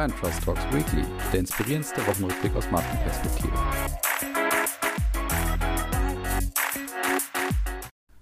Brand Trust Talks Weekly, der inspirierendste Wochenrückblick aus Markenperspektive.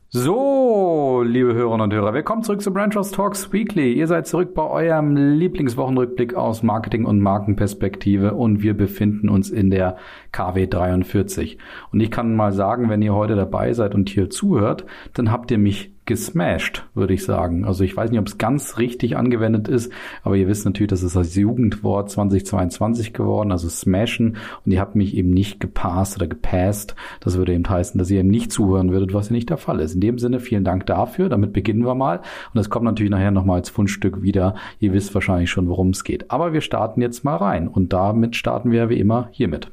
So, liebe Hörerinnen und Hörer, willkommen zurück zu Brand Trust Talks Weekly. Ihr seid zurück bei eurem Lieblingswochenrückblick aus Marketing- und Markenperspektive und wir befinden uns in der KW 43. Und ich kann mal sagen, wenn ihr heute dabei seid und hier zuhört, dann habt ihr mich gesmashed, würde ich sagen. Also ich weiß nicht, ob es ganz richtig angewendet ist, aber ihr wisst natürlich, das ist das Jugendwort 2022 geworden, also smashen. Und ihr habt mich eben nicht gepasst oder gepasst. Das würde eben heißen, dass ihr eben nicht zuhören würdet, was ja nicht der Fall ist. In dem Sinne, vielen Dank dafür. Damit beginnen wir mal. Und es kommt natürlich nachher nochmal als Fundstück wieder. Ihr wisst wahrscheinlich schon, worum es geht. Aber wir starten jetzt mal rein. Und damit starten wir wie immer hiermit.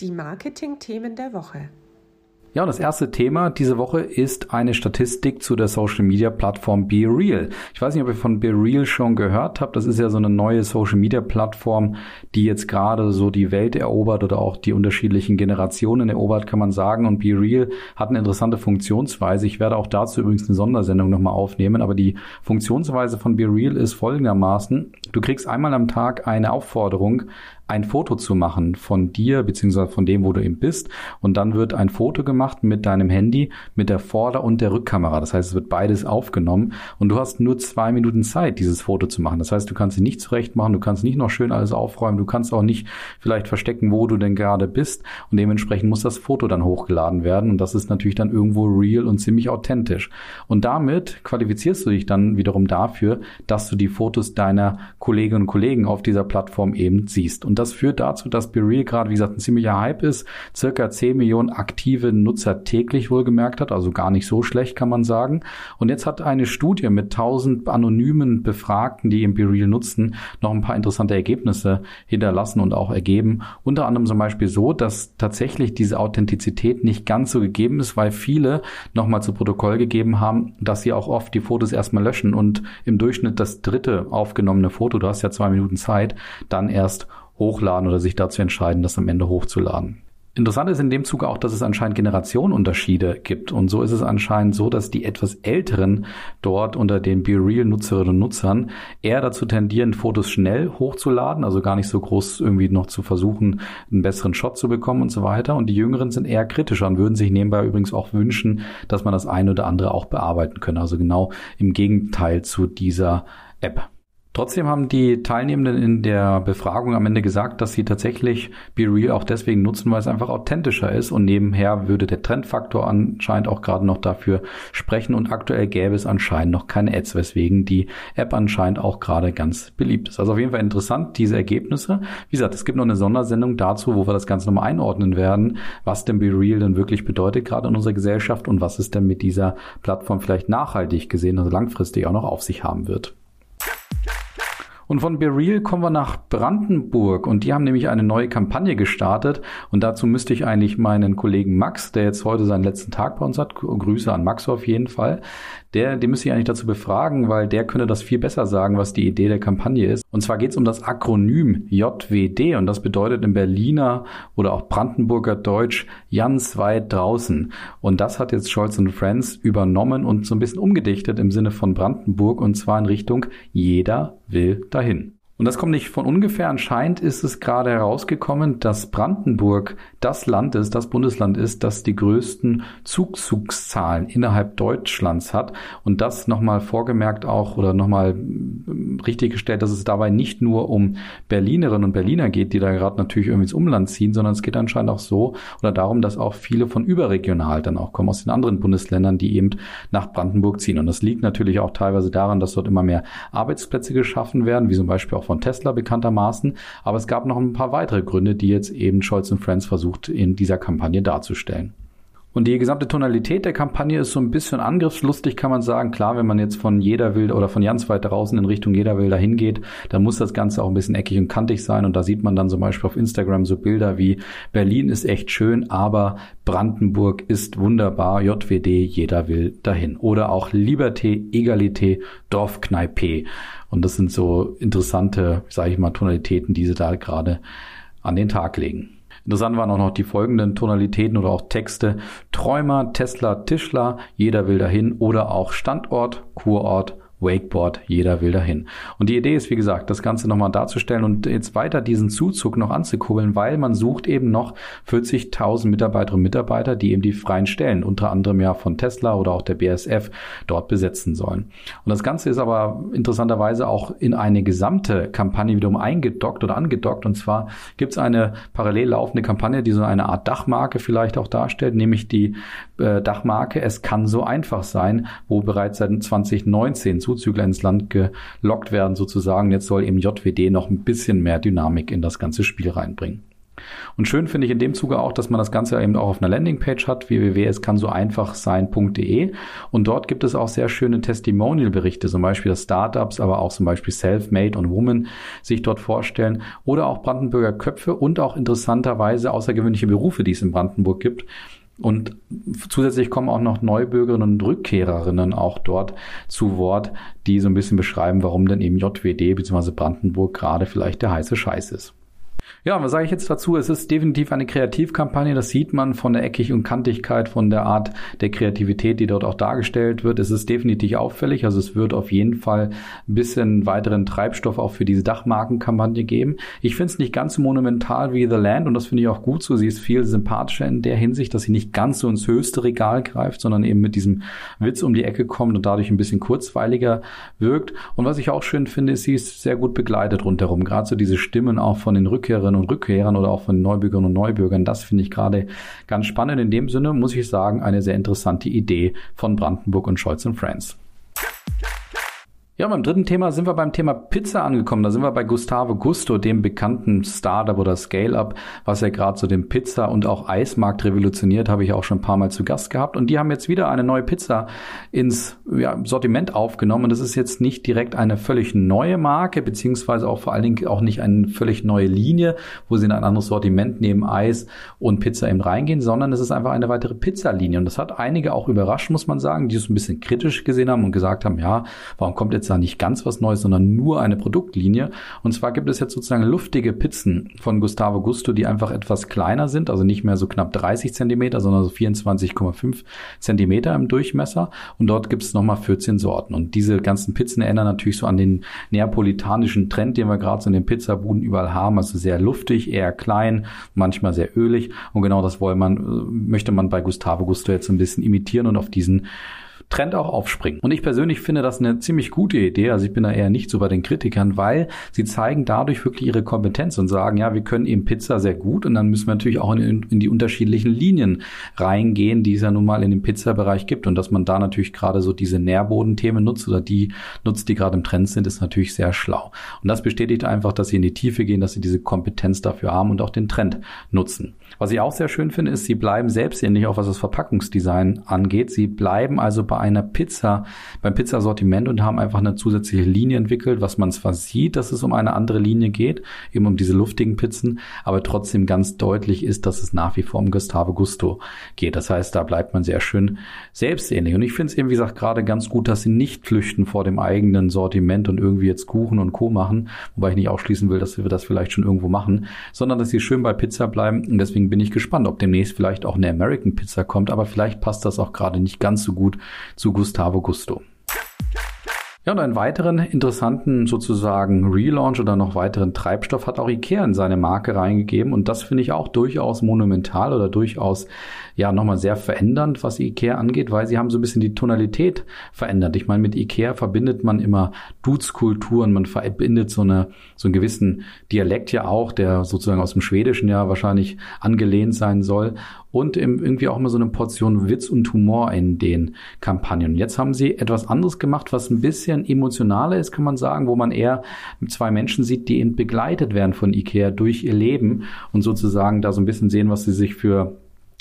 Die Marketing-Themen der Woche. Ja, und das erste Thema diese Woche ist eine Statistik zu der Social Media Plattform Be Real. Ich weiß nicht, ob ihr von Be Real schon gehört habt. Das ist ja so eine neue Social Media Plattform, die jetzt gerade so die Welt erobert oder auch die unterschiedlichen Generationen erobert, kann man sagen. Und Be Real hat eine interessante Funktionsweise. Ich werde auch dazu übrigens eine Sondersendung nochmal aufnehmen. Aber die Funktionsweise von Be Real ist folgendermaßen. Du kriegst einmal am Tag eine Aufforderung, ein Foto zu machen von dir beziehungsweise von dem, wo du eben bist. Und dann wird ein Foto gemacht mit deinem Handy, mit der Vorder- und der Rückkamera. Das heißt, es wird beides aufgenommen und du hast nur zwei Minuten Zeit, dieses Foto zu machen. Das heißt, du kannst sie nicht zurecht machen, du kannst nicht noch schön alles aufräumen, du kannst auch nicht vielleicht verstecken, wo du denn gerade bist. Und dementsprechend muss das Foto dann hochgeladen werden. Und das ist natürlich dann irgendwo real und ziemlich authentisch. Und damit qualifizierst du dich dann wiederum dafür, dass du die Fotos deiner Kolleginnen und Kollegen auf dieser Plattform eben siehst. Und das führt dazu, dass BeReal gerade, wie gesagt, ein ziemlicher Hype ist, circa 10 Millionen aktive Nutzer täglich wohlgemerkt hat, also gar nicht so schlecht, kann man sagen. Und jetzt hat eine Studie mit 1000 anonymen Befragten, die eben BeReal nutzen, noch ein paar interessante Ergebnisse hinterlassen und auch ergeben. Unter anderem zum Beispiel so, dass tatsächlich diese Authentizität nicht ganz so gegeben ist, weil viele nochmal zu Protokoll gegeben haben, dass sie auch oft die Fotos erstmal löschen und im Durchschnitt das dritte aufgenommene Foto, du hast ja zwei Minuten Zeit, dann erst hochladen oder sich dazu entscheiden, das am Ende hochzuladen. Interessant ist in dem Zuge auch, dass es anscheinend Generationenunterschiede gibt. Und so ist es anscheinend so, dass die etwas Älteren dort unter den BeReal-Nutzerinnen und Nutzern eher dazu tendieren, Fotos schnell hochzuladen, also gar nicht so groß irgendwie noch zu versuchen, einen besseren Shot zu bekommen und so weiter. Und die Jüngeren sind eher kritischer und würden sich nebenbei übrigens auch wünschen, dass man das eine oder andere auch bearbeiten könne. Also genau im Gegenteil zu dieser App. Trotzdem haben die Teilnehmenden in der Befragung am Ende gesagt, dass sie tatsächlich BeReal auch deswegen nutzen, weil es einfach authentischer ist und nebenher würde der Trendfaktor anscheinend auch gerade noch dafür sprechen und aktuell gäbe es anscheinend noch keine Ads, weswegen die App anscheinend auch gerade ganz beliebt ist. Also auf jeden Fall interessant, diese Ergebnisse. Wie gesagt, es gibt noch eine Sondersendung dazu, wo wir das Ganze nochmal einordnen werden, was denn BeReal denn wirklich bedeutet gerade in unserer Gesellschaft und was es denn mit dieser Plattform vielleicht nachhaltig gesehen, also langfristig auch noch auf sich haben wird. Und von BeReal kommen wir nach Brandenburg. Und die haben nämlich eine neue Kampagne gestartet. Und dazu müsste ich eigentlich meinen Kollegen Max, der jetzt heute seinen letzten Tag bei uns hat, Grüße an Max auf jeden Fall, der, den müsste ich eigentlich dazu befragen, weil der könnte das viel besser sagen, was die Idee der Kampagne ist. Und zwar geht es um das Akronym JWD und das bedeutet im Berliner oder auch Brandenburger Deutsch Jans weit draußen. Und das hat jetzt Scholz und Friends übernommen und so ein bisschen umgedichtet im Sinne von Brandenburg. Und zwar in Richtung jeder will dahin. Und das kommt nicht von ungefähr. Anscheinend ist es gerade herausgekommen, dass Brandenburg das Land ist, das Bundesland ist, das die größten Zugzugszahlen innerhalb Deutschlands hat. Und das nochmal vorgemerkt auch oder nochmal richtig gestellt, dass es dabei nicht nur um Berlinerinnen und Berliner geht, die da gerade natürlich irgendwie ins Umland ziehen, sondern es geht anscheinend auch so oder darum, dass auch viele von überregional dann auch kommen aus den anderen Bundesländern, die eben nach Brandenburg ziehen. Und das liegt natürlich auch teilweise daran, dass dort immer mehr Arbeitsplätze geschaffen werden, wie zum Beispiel auch von Tesla bekanntermaßen. Aber es gab noch ein paar weitere Gründe, die jetzt eben Scholz Friends versucht in dieser Kampagne darzustellen. Und die gesamte Tonalität der Kampagne ist so ein bisschen angriffslustig, kann man sagen. Klar, wenn man jetzt von jeder will oder von ganz weit draußen in Richtung jeder will dahin geht, dann muss das Ganze auch ein bisschen eckig und kantig sein. Und da sieht man dann zum Beispiel auf Instagram so Bilder wie Berlin ist echt schön, aber Brandenburg ist wunderbar. JWD, jeder will dahin. Oder auch Liberté, Egalité, Dorfkneipe. Und das sind so interessante, sage ich mal, Tonalitäten, die sie da gerade an den Tag legen. Interessant waren auch noch die folgenden Tonalitäten oder auch Texte. Träumer, Tesla, Tischler, jeder will dahin oder auch Standort, Kurort, Wakeboard, jeder will dahin. Und die Idee ist, wie gesagt, das Ganze nochmal darzustellen und jetzt weiter diesen Zuzug noch anzukurbeln, weil man sucht eben noch 40.000 Mitarbeiterinnen und Mitarbeiter, die eben die freien Stellen, unter anderem ja von Tesla oder auch der BSF, dort besetzen sollen. Und das Ganze ist aber interessanterweise auch in eine gesamte Kampagne wiederum eingedockt oder angedockt. Und zwar gibt es eine parallel laufende Kampagne, die so eine Art Dachmarke vielleicht auch darstellt, nämlich die äh, Dachmarke Es kann so einfach sein, wo bereits seit 2019 Zuzügler ins Land gelockt werden sozusagen. Jetzt soll eben JWD noch ein bisschen mehr Dynamik in das ganze Spiel reinbringen. Und schön finde ich in dem Zuge auch, dass man das Ganze eben auch auf einer Landingpage hat, www.es-kann-so-einfach-sein.de. Und dort gibt es auch sehr schöne Testimonial-Berichte, zum Beispiel dass Startups, aber auch zum Beispiel Self-Made und Women sich dort vorstellen oder auch Brandenburger Köpfe und auch interessanterweise außergewöhnliche Berufe, die es in Brandenburg gibt. Und zusätzlich kommen auch noch Neubürgerinnen und Rückkehrerinnen auch dort zu Wort, die so ein bisschen beschreiben, warum denn eben JWD bzw. Brandenburg gerade vielleicht der heiße Scheiß ist. Ja, was sage ich jetzt dazu? Es ist definitiv eine Kreativkampagne. Das sieht man von der Eckig und Kantigkeit, von der Art der Kreativität, die dort auch dargestellt wird. Es ist definitiv auffällig. Also es wird auf jeden Fall ein bisschen weiteren Treibstoff auch für diese Dachmarkenkampagne geben. Ich finde es nicht ganz so monumental wie The Land und das finde ich auch gut so. Sie ist viel sympathischer in der Hinsicht, dass sie nicht ganz so ins höchste Regal greift, sondern eben mit diesem Witz um die Ecke kommt und dadurch ein bisschen kurzweiliger wirkt. Und was ich auch schön finde, ist, sie ist sehr gut begleitet rundherum. Gerade so diese Stimmen auch von den Rückkehrern Rückkehrerinnen und Rückkehrern oder auch von Neubürgerinnen und Neubürgern. Das finde ich gerade ganz spannend. In dem Sinne muss ich sagen, eine sehr interessante Idee von Brandenburg und Scholz Friends. Ja, beim dritten Thema sind wir beim Thema Pizza angekommen. Da sind wir bei Gustavo Gusto, dem bekannten Startup oder Scale-Up, was ja gerade so den Pizza- und auch Eismarkt revolutioniert, habe ich auch schon ein paar Mal zu Gast gehabt. Und die haben jetzt wieder eine neue Pizza ins ja, Sortiment aufgenommen. Und das ist jetzt nicht direkt eine völlig neue Marke, beziehungsweise auch vor allen Dingen auch nicht eine völlig neue Linie, wo sie in ein anderes Sortiment neben Eis und Pizza eben reingehen, sondern es ist einfach eine weitere Pizzalinie. Und das hat einige auch überrascht, muss man sagen, die es ein bisschen kritisch gesehen haben und gesagt haben, ja, warum kommt jetzt da nicht ganz was Neues, sondern nur eine Produktlinie. Und zwar gibt es jetzt sozusagen luftige Pizzen von Gustavo Gusto, die einfach etwas kleiner sind, also nicht mehr so knapp 30 Zentimeter, sondern so 24,5 Zentimeter im Durchmesser. Und dort gibt es nochmal 14 Sorten. Und diese ganzen Pizzen erinnern natürlich so an den neapolitanischen Trend, den wir gerade so in den Pizzabuden überall haben. Also sehr luftig, eher klein, manchmal sehr ölig. Und genau das wollen man, äh, möchte man bei Gustavo Gusto jetzt ein bisschen imitieren und auf diesen Trend auch aufspringen. Und ich persönlich finde das eine ziemlich gute Idee. Also ich bin da eher nicht so bei den Kritikern, weil sie zeigen dadurch wirklich ihre Kompetenz und sagen, ja, wir können eben Pizza sehr gut und dann müssen wir natürlich auch in, in die unterschiedlichen Linien reingehen, die es ja nun mal in dem Pizzabereich gibt. Und dass man da natürlich gerade so diese Nährbodenthemen nutzt oder die nutzt, die gerade im Trend sind, ist natürlich sehr schlau. Und das bestätigt einfach, dass sie in die Tiefe gehen, dass sie diese Kompetenz dafür haben und auch den Trend nutzen. Was ich auch sehr schön finde, ist, sie bleiben selbstständig, auch was das Verpackungsdesign angeht. Sie bleiben also bei einer Pizza, beim Pizzasortiment und haben einfach eine zusätzliche Linie entwickelt, was man zwar sieht, dass es um eine andere Linie geht, eben um diese luftigen Pizzen, aber trotzdem ganz deutlich ist, dass es nach wie vor um Gustavo Gusto geht. Das heißt, da bleibt man sehr schön selbstähnlich. Und ich finde es eben, wie gesagt, gerade ganz gut, dass sie nicht flüchten vor dem eigenen Sortiment und irgendwie jetzt Kuchen und Co. machen, wobei ich nicht ausschließen will, dass wir das vielleicht schon irgendwo machen, sondern dass sie schön bei Pizza bleiben. Und deswegen bin ich gespannt, ob demnächst vielleicht auch eine American Pizza kommt, aber vielleicht passt das auch gerade nicht ganz so gut zu Gustavo Gusto. Ja, und einen weiteren interessanten sozusagen Relaunch oder noch weiteren Treibstoff hat auch Ikea in seine Marke reingegeben und das finde ich auch durchaus monumental oder durchaus ja nochmal sehr verändernd, was Ikea angeht, weil sie haben so ein bisschen die Tonalität verändert. Ich meine, mit Ikea verbindet man immer Dutzkulturen, man verbindet so eine so einen gewissen Dialekt ja auch, der sozusagen aus dem Schwedischen ja wahrscheinlich angelehnt sein soll und irgendwie auch immer so eine Portion Witz und Humor in den Kampagnen. Jetzt haben sie etwas anderes gemacht, was ein bisschen emotionaler ist, kann man sagen, wo man eher zwei Menschen sieht, die eben begleitet werden von Ikea durch ihr Leben und sozusagen da so ein bisschen sehen, was sie sich für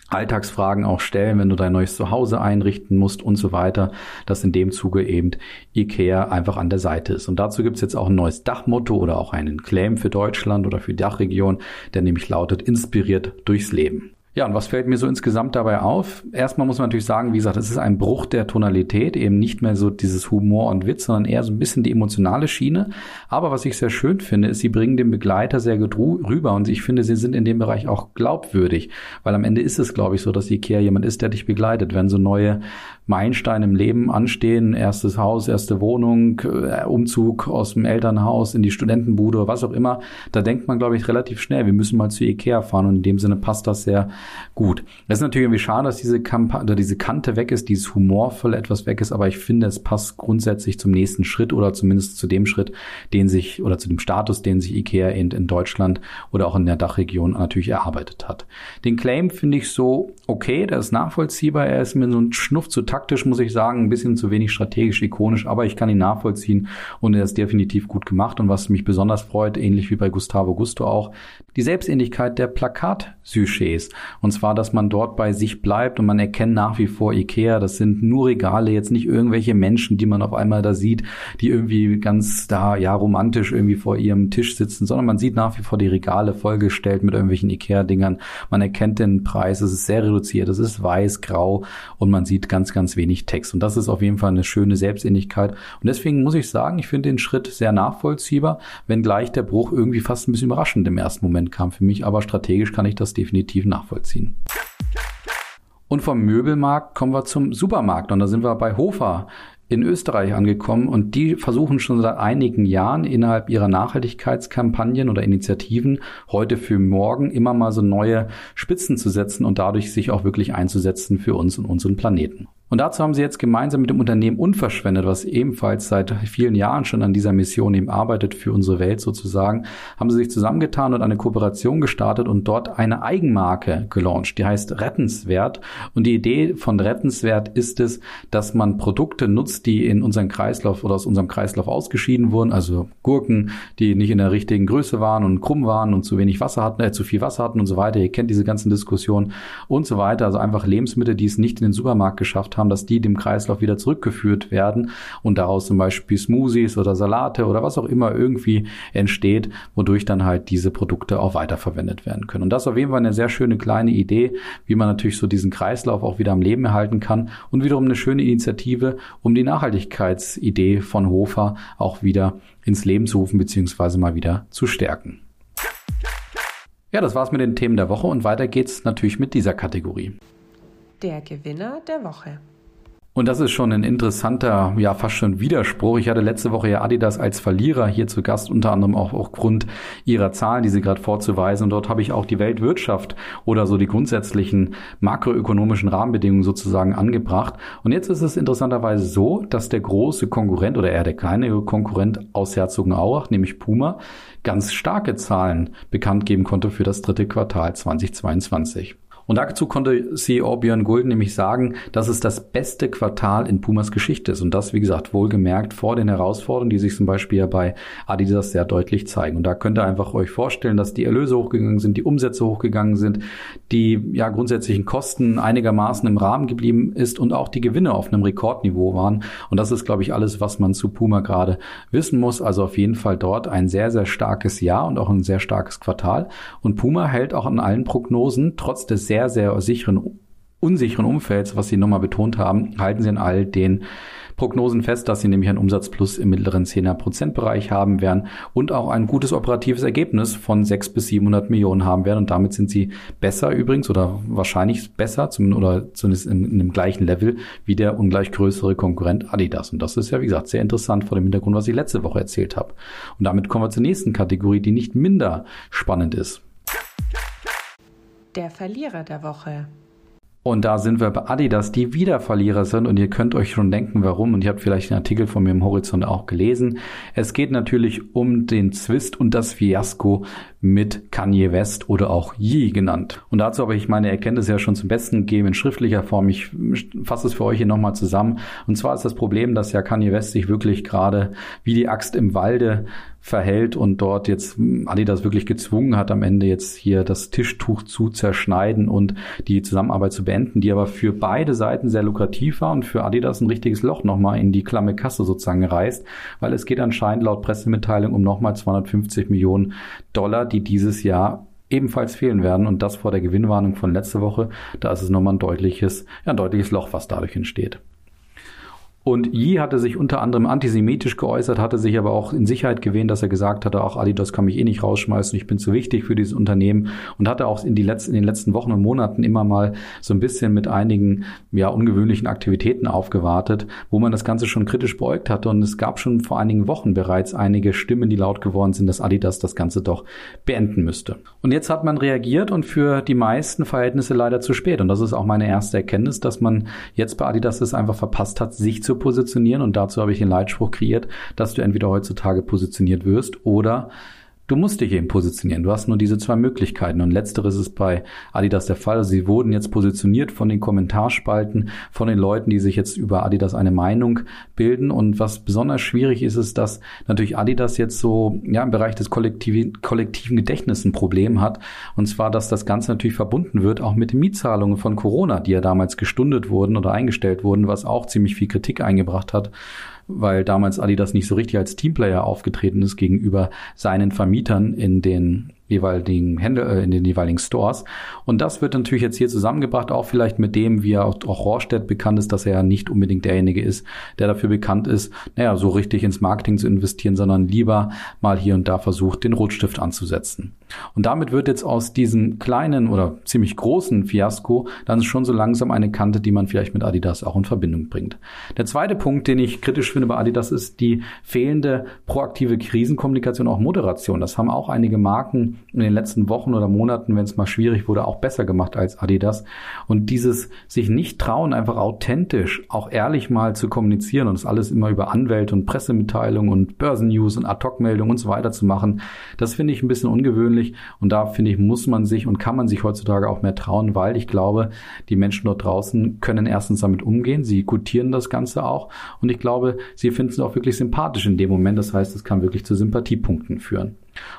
Alltagsfragen auch stellen, wenn du dein neues Zuhause einrichten musst und so weiter, dass in dem Zuge eben IKEA einfach an der Seite ist. Und dazu gibt's jetzt auch ein neues Dachmotto oder auch einen Claim für Deutschland oder für die Dachregion, der nämlich lautet, inspiriert durchs Leben. Ja, und was fällt mir so insgesamt dabei auf? Erstmal muss man natürlich sagen, wie gesagt, es ist ein Bruch der Tonalität, eben nicht mehr so dieses Humor und Witz, sondern eher so ein bisschen die emotionale Schiene. Aber was ich sehr schön finde, ist, sie bringen den Begleiter sehr gut rüber und ich finde, sie sind in dem Bereich auch glaubwürdig, weil am Ende ist es, glaube ich, so, dass Ikea jemand ist, der dich begleitet. Wenn so neue Meilensteine im Leben anstehen, erstes Haus, erste Wohnung, äh, Umzug aus dem Elternhaus in die Studentenbude, was auch immer, da denkt man, glaube ich, relativ schnell, wir müssen mal zu Ikea fahren und in dem Sinne passt das sehr gut. Es ist natürlich irgendwie schade, dass diese, Kamp oder diese Kante weg ist, dieses humorvolle etwas weg ist, aber ich finde, es passt grundsätzlich zum nächsten Schritt oder zumindest zu dem Schritt, den sich oder zu dem Status, den sich IKEA in, in Deutschland oder auch in der Dachregion natürlich erarbeitet hat. Den Claim finde ich so okay, der ist nachvollziehbar, er ist mir so ein Schnuff zu taktisch, muss ich sagen, ein bisschen zu wenig strategisch, ikonisch, aber ich kann ihn nachvollziehen und er ist definitiv gut gemacht und was mich besonders freut, ähnlich wie bei Gustavo Gusto auch, die Selbstähnlichkeit der Plakat-Sujets. Und zwar, dass man dort bei sich bleibt und man erkennt nach wie vor Ikea. Das sind nur Regale, jetzt nicht irgendwelche Menschen, die man auf einmal da sieht, die irgendwie ganz da, ja, romantisch irgendwie vor ihrem Tisch sitzen, sondern man sieht nach wie vor die Regale vollgestellt mit irgendwelchen Ikea-Dingern. Man erkennt den Preis. Es ist sehr reduziert. Es ist weiß, grau und man sieht ganz, ganz wenig Text. Und das ist auf jeden Fall eine schöne Selbstähnlichkeit. Und deswegen muss ich sagen, ich finde den Schritt sehr nachvollziehbar, wenngleich der Bruch irgendwie fast ein bisschen überraschend im ersten Moment kam für mich. Aber strategisch kann ich das definitiv nachvollziehen. Und vom Möbelmarkt kommen wir zum Supermarkt. Und da sind wir bei Hofer in Österreich angekommen. Und die versuchen schon seit einigen Jahren innerhalb ihrer Nachhaltigkeitskampagnen oder Initiativen heute für morgen immer mal so neue Spitzen zu setzen und dadurch sich auch wirklich einzusetzen für uns und unseren Planeten. Und dazu haben sie jetzt gemeinsam mit dem Unternehmen Unverschwendet, was ebenfalls seit vielen Jahren schon an dieser Mission eben arbeitet für unsere Welt sozusagen, haben sie sich zusammengetan und eine Kooperation gestartet und dort eine Eigenmarke gelauncht, die heißt Rettenswert. Und die Idee von Rettenswert ist es, dass man Produkte nutzt, die in unseren Kreislauf oder aus unserem Kreislauf ausgeschieden wurden, also Gurken, die nicht in der richtigen Größe waren und krumm waren und zu wenig Wasser hatten, äh, zu viel Wasser hatten und so weiter. Ihr kennt diese ganzen Diskussionen und so weiter. Also einfach Lebensmittel, die es nicht in den Supermarkt geschafft haben haben, dass die dem Kreislauf wieder zurückgeführt werden und daraus zum Beispiel Smoothies oder Salate oder was auch immer irgendwie entsteht, wodurch dann halt diese Produkte auch weiterverwendet werden können. Und das ist auf jeden Fall eine sehr schöne kleine Idee, wie man natürlich so diesen Kreislauf auch wieder am Leben erhalten kann und wiederum eine schöne Initiative, um die Nachhaltigkeitsidee von Hofer auch wieder ins Leben zu rufen bzw. mal wieder zu stärken. Ja, das war's mit den Themen der Woche und weiter geht's natürlich mit dieser Kategorie. Der Gewinner der Woche. Und das ist schon ein interessanter, ja fast schon Widerspruch. Ich hatte letzte Woche ja Adidas als Verlierer hier zu Gast, unter anderem auch aufgrund ihrer Zahlen, die sie gerade vorzuweisen. Und dort habe ich auch die Weltwirtschaft oder so die grundsätzlichen makroökonomischen Rahmenbedingungen sozusagen angebracht. Und jetzt ist es interessanterweise so, dass der große Konkurrent oder eher der kleine Konkurrent aus Herzogenaurach, nämlich Puma, ganz starke Zahlen bekannt geben konnte für das dritte Quartal 2022. Und dazu konnte CEO Björn Gulden nämlich sagen, dass es das beste Quartal in Pumas Geschichte ist. Und das, wie gesagt, wohlgemerkt vor den Herausforderungen, die sich zum Beispiel ja bei Adidas sehr deutlich zeigen. Und da könnt ihr einfach euch vorstellen, dass die Erlöse hochgegangen sind, die Umsätze hochgegangen sind, die ja grundsätzlichen Kosten einigermaßen im Rahmen geblieben ist und auch die Gewinne auf einem Rekordniveau waren. Und das ist, glaube ich, alles, was man zu Puma gerade wissen muss. Also auf jeden Fall dort ein sehr, sehr starkes Jahr und auch ein sehr starkes Quartal. Und Puma hält auch an allen Prognosen trotz des sehr sehr, sehr sicheren, unsicheren Umfelds, was Sie nochmal betont haben, halten Sie an all den Prognosen fest, dass sie nämlich einen Umsatzplus im mittleren 10er Prozentbereich haben werden und auch ein gutes operatives Ergebnis von 6 bis 700 Millionen haben werden. Und damit sind sie besser übrigens oder wahrscheinlich besser oder zumindest in, in dem gleichen Level wie der ungleich größere Konkurrent Adidas. Und das ist ja, wie gesagt, sehr interessant vor dem Hintergrund, was ich letzte Woche erzählt habe. Und damit kommen wir zur nächsten Kategorie, die nicht minder spannend ist der Verlierer der Woche. Und da sind wir bei Adidas, die wieder Verlierer sind. Und ihr könnt euch schon denken, warum. Und ihr habt vielleicht den Artikel von mir im Horizont auch gelesen. Es geht natürlich um den Zwist und das Fiasko mit Kanye West oder auch Yee genannt. Und dazu habe ich meine Erkenntnisse ja schon zum Besten gegeben in schriftlicher Form. Ich fasse es für euch hier nochmal zusammen. Und zwar ist das Problem, dass ja Kanye West sich wirklich gerade wie die Axt im Walde verhält und dort jetzt Adidas wirklich gezwungen hat, am Ende jetzt hier das Tischtuch zu zerschneiden und die Zusammenarbeit zu beenden, die aber für beide Seiten sehr lukrativ war und für Adidas ein richtiges Loch nochmal in die klamme Kasse sozusagen reißt, weil es geht anscheinend laut Pressemitteilung um nochmal 250 Millionen Dollar, die dieses Jahr ebenfalls fehlen werden und das vor der Gewinnwarnung von letzter Woche. Da ist es nochmal ein deutliches, ja, ein deutliches Loch, was dadurch entsteht. Und Yi hatte sich unter anderem antisemitisch geäußert, hatte sich aber auch in Sicherheit gewähnt, dass er gesagt hatte, auch Adidas kann mich eh nicht rausschmeißen, ich bin zu wichtig für dieses Unternehmen. Und hatte auch in, die letzten, in den letzten Wochen und Monaten immer mal so ein bisschen mit einigen ja, ungewöhnlichen Aktivitäten aufgewartet, wo man das Ganze schon kritisch beäugt hatte. Und es gab schon vor einigen Wochen bereits einige Stimmen, die laut geworden sind, dass Adidas das Ganze doch beenden müsste. Und jetzt hat man reagiert und für die meisten Verhältnisse leider zu spät. Und das ist auch meine erste Erkenntnis, dass man jetzt bei Adidas es einfach verpasst hat, sich zu positionieren. Und dazu habe ich den Leitspruch kreiert, dass du entweder heutzutage positioniert wirst oder Du musst dich eben positionieren. Du hast nur diese zwei Möglichkeiten. Und letzteres ist bei Adidas der Fall. sie wurden jetzt positioniert von den Kommentarspalten, von den Leuten, die sich jetzt über Adidas eine Meinung bilden. Und was besonders schwierig ist, ist, dass natürlich Adidas jetzt so, ja, im Bereich des kollektiven, kollektiven Gedächtnisses ein Problem hat. Und zwar, dass das Ganze natürlich verbunden wird, auch mit den Mietzahlungen von Corona, die ja damals gestundet wurden oder eingestellt wurden, was auch ziemlich viel Kritik eingebracht hat weil damals Adidas nicht so richtig als Teamplayer aufgetreten ist gegenüber seinen Vermietern in den jeweiligen Händler, äh, in den jeweiligen Stores. Und das wird natürlich jetzt hier zusammengebracht, auch vielleicht mit dem, wie er auch, auch Rohrstedt bekannt ist, dass er ja nicht unbedingt derjenige ist, der dafür bekannt ist, naja, so richtig ins Marketing zu investieren, sondern lieber mal hier und da versucht, den Rotstift anzusetzen. Und damit wird jetzt aus diesem kleinen oder ziemlich großen Fiasko dann schon so langsam eine Kante, die man vielleicht mit Adidas auch in Verbindung bringt. Der zweite Punkt, den ich kritisch finde bei Adidas, ist die fehlende proaktive Krisenkommunikation, auch Moderation. Das haben auch einige Marken in den letzten Wochen oder Monaten, wenn es mal schwierig wurde, auch besser gemacht als Adidas. Und dieses sich nicht trauen, einfach authentisch, auch ehrlich mal zu kommunizieren und das alles immer über Anwälte und Pressemitteilungen und Börsennews und Ad-Hoc-Meldungen und so weiter zu machen, das finde ich ein bisschen ungewöhnlich. Und da finde ich, muss man sich und kann man sich heutzutage auch mehr trauen, weil ich glaube, die Menschen dort draußen können erstens damit umgehen. Sie gutieren das Ganze auch. Und ich glaube, sie finden es auch wirklich sympathisch in dem Moment. Das heißt, es kann wirklich zu Sympathiepunkten führen.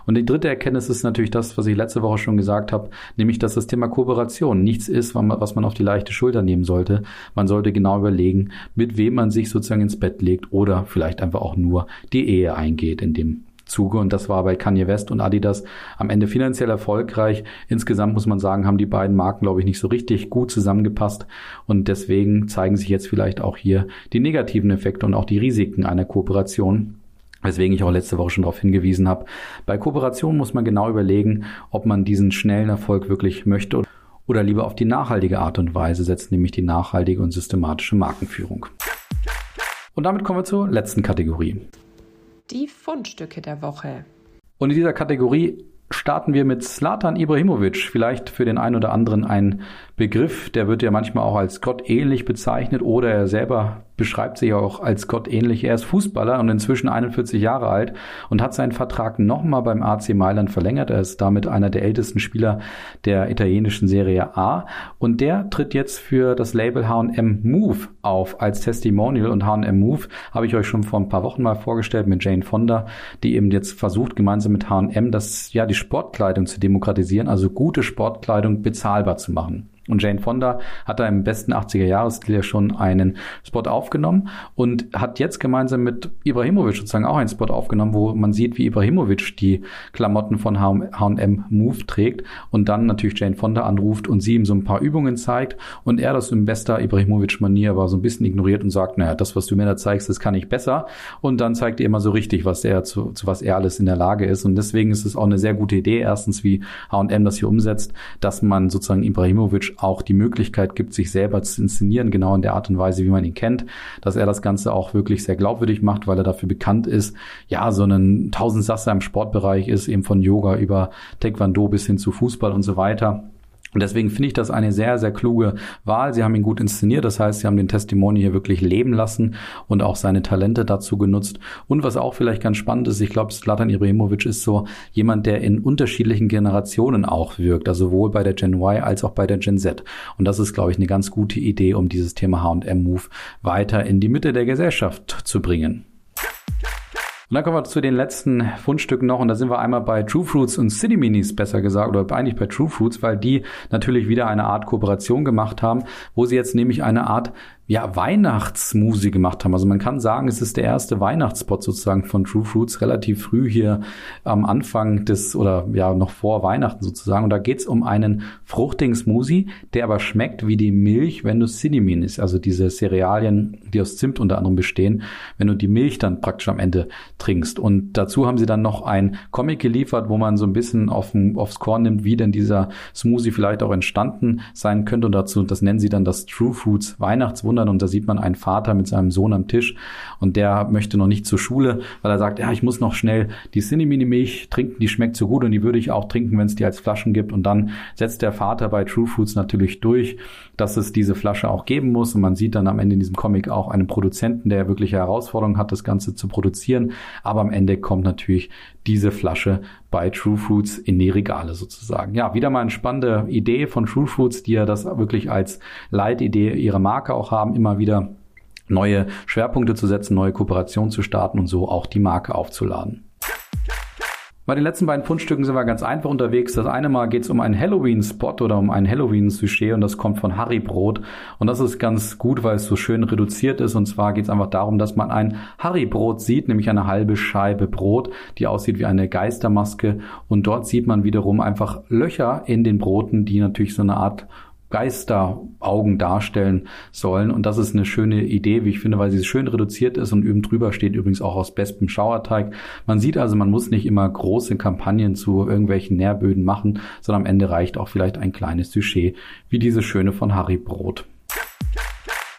Und die dritte Erkenntnis ist natürlich das, was ich letzte Woche schon gesagt habe, nämlich, dass das Thema Kooperation nichts ist, was man auf die leichte Schulter nehmen sollte. Man sollte genau überlegen, mit wem man sich sozusagen ins Bett legt oder vielleicht einfach auch nur die Ehe eingeht in dem Zuge. Und das war bei Kanye West und Adidas am Ende finanziell erfolgreich. Insgesamt muss man sagen, haben die beiden Marken, glaube ich, nicht so richtig gut zusammengepasst. Und deswegen zeigen sich jetzt vielleicht auch hier die negativen Effekte und auch die Risiken einer Kooperation. Weswegen ich auch letzte Woche schon darauf hingewiesen habe. Bei Kooperation muss man genau überlegen, ob man diesen schnellen Erfolg wirklich möchte oder lieber auf die nachhaltige Art und Weise setzt, nämlich die nachhaltige und systematische Markenführung. Und damit kommen wir zur letzten Kategorie. Die Fundstücke der Woche. Und in dieser Kategorie starten wir mit Slatan Ibrahimovic. Vielleicht für den einen oder anderen ein Begriff, der wird ja manchmal auch als Gott ähnlich bezeichnet oder er selber beschreibt sich auch als Gott ähnlich. Er ist Fußballer und inzwischen 41 Jahre alt und hat seinen Vertrag nochmal beim AC Mailand verlängert. Er ist damit einer der ältesten Spieler der italienischen Serie A und der tritt jetzt für das Label H&M Move auf als Testimonial und H&M Move habe ich euch schon vor ein paar Wochen mal vorgestellt mit Jane Fonda, die eben jetzt versucht gemeinsam mit H&M das ja die Sportkleidung zu demokratisieren, also gute Sportkleidung bezahlbar zu machen. Und Jane Fonda hat da im besten 80er-Jahres-Stil ja schon einen Spot aufgenommen und hat jetzt gemeinsam mit Ibrahimovic sozusagen auch einen Spot aufgenommen, wo man sieht, wie Ibrahimovic die Klamotten von H&M Move trägt und dann natürlich Jane Fonda anruft und sie ihm so ein paar Übungen zeigt und er das in bester Ibrahimovic-Manier aber so ein bisschen ignoriert und sagt, naja, das, was du mir da zeigst, das kann ich besser. Und dann zeigt er immer so richtig, was er zu, zu was er alles in der Lage ist. Und deswegen ist es auch eine sehr gute Idee, erstens, wie H&M das hier umsetzt, dass man sozusagen Ibrahimovic auch die Möglichkeit gibt, sich selber zu inszenieren, genau in der Art und Weise, wie man ihn kennt, dass er das Ganze auch wirklich sehr glaubwürdig macht, weil er dafür bekannt ist, ja, so ein Tausendsasser im Sportbereich ist, eben von Yoga über Taekwondo bis hin zu Fußball und so weiter. Und deswegen finde ich das eine sehr, sehr kluge Wahl. Sie haben ihn gut inszeniert, das heißt, sie haben den Testimony hier wirklich leben lassen und auch seine Talente dazu genutzt. Und was auch vielleicht ganz spannend ist, ich glaube, Slatan Ibrahimovic ist so jemand, der in unterschiedlichen Generationen auch wirkt, also sowohl bei der Gen Y als auch bei der Gen Z. Und das ist, glaube ich, eine ganz gute Idee, um dieses Thema H&M-Move weiter in die Mitte der Gesellschaft zu bringen. Und dann kommen wir zu den letzten Fundstücken noch. Und da sind wir einmal bei True Fruits und City Minis besser gesagt oder eigentlich bei True Fruits, weil die natürlich wieder eine Art Kooperation gemacht haben, wo sie jetzt nämlich eine Art ja, Weihnachtsmusik gemacht haben. Also man kann sagen, es ist der erste Weihnachtsspot sozusagen von True Fruits, relativ früh hier am Anfang des oder ja noch vor Weihnachten sozusagen. Und da geht's um einen fruchtigen Smoothie, der aber schmeckt wie die Milch, wenn du Cinnamon isst, also diese Cerealien, die aus Zimt unter anderem bestehen, wenn du die Milch dann praktisch am Ende trinkst. Und dazu haben sie dann noch ein Comic geliefert, wo man so ein bisschen auf, aufs Korn nimmt, wie denn dieser Smoothie vielleicht auch entstanden sein könnte. Und dazu, das nennen sie dann das True Fruits Weihnachtswunder bewundern und da sieht man einen Vater mit seinem Sohn am Tisch und der möchte noch nicht zur Schule, weil er sagt, ja, ich muss noch schnell die Cinnamini Milch trinken, die schmeckt so gut und die würde ich auch trinken, wenn es die als Flaschen gibt. Und dann setzt der Vater bei True Foods natürlich durch, dass es diese Flasche auch geben muss. Und man sieht dann am Ende in diesem Comic auch einen Produzenten, der wirkliche Herausforderungen hat, das Ganze zu produzieren, aber am Ende kommt natürlich diese Flasche bei True Foods in die Regale sozusagen. Ja, wieder mal eine spannende Idee von True Foods, die ja das wirklich als Leitidee ihrer Marke auch haben, immer wieder neue Schwerpunkte zu setzen, neue Kooperationen zu starten und so auch die Marke aufzuladen. Bei den letzten beiden Fundstücken sind wir ganz einfach unterwegs. Das eine Mal geht es um einen Halloween-Spot oder um ein Halloween-Sujet und das kommt von Harry Brot. Und das ist ganz gut, weil es so schön reduziert ist. Und zwar geht es einfach darum, dass man ein Harry Brot sieht, nämlich eine halbe Scheibe Brot, die aussieht wie eine Geistermaske. Und dort sieht man wiederum einfach Löcher in den Broten, die natürlich so eine Art Geisteraugen darstellen sollen. Und das ist eine schöne Idee, wie ich finde, weil sie schön reduziert ist und üben drüber steht übrigens auch aus bestem Schauerteig. Man sieht also, man muss nicht immer große Kampagnen zu irgendwelchen Nährböden machen, sondern am Ende reicht auch vielleicht ein kleines Sujet wie diese schöne von Harry Brot.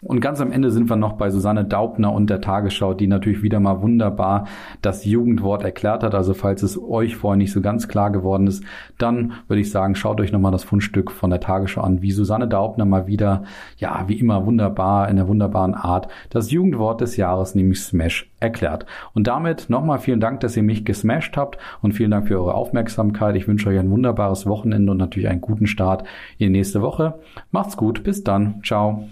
Und ganz am Ende sind wir noch bei Susanne Daubner und der Tagesschau, die natürlich wieder mal wunderbar das Jugendwort erklärt hat. Also falls es euch vorher nicht so ganz klar geworden ist, dann würde ich sagen, schaut euch nochmal das Fundstück von der Tagesschau an, wie Susanne Daubner mal wieder, ja, wie immer wunderbar, in der wunderbaren Art, das Jugendwort des Jahres, nämlich Smash, erklärt. Und damit nochmal vielen Dank, dass ihr mich gesmashed habt und vielen Dank für eure Aufmerksamkeit. Ich wünsche euch ein wunderbares Wochenende und natürlich einen guten Start in die nächste Woche. Macht's gut, bis dann, ciao.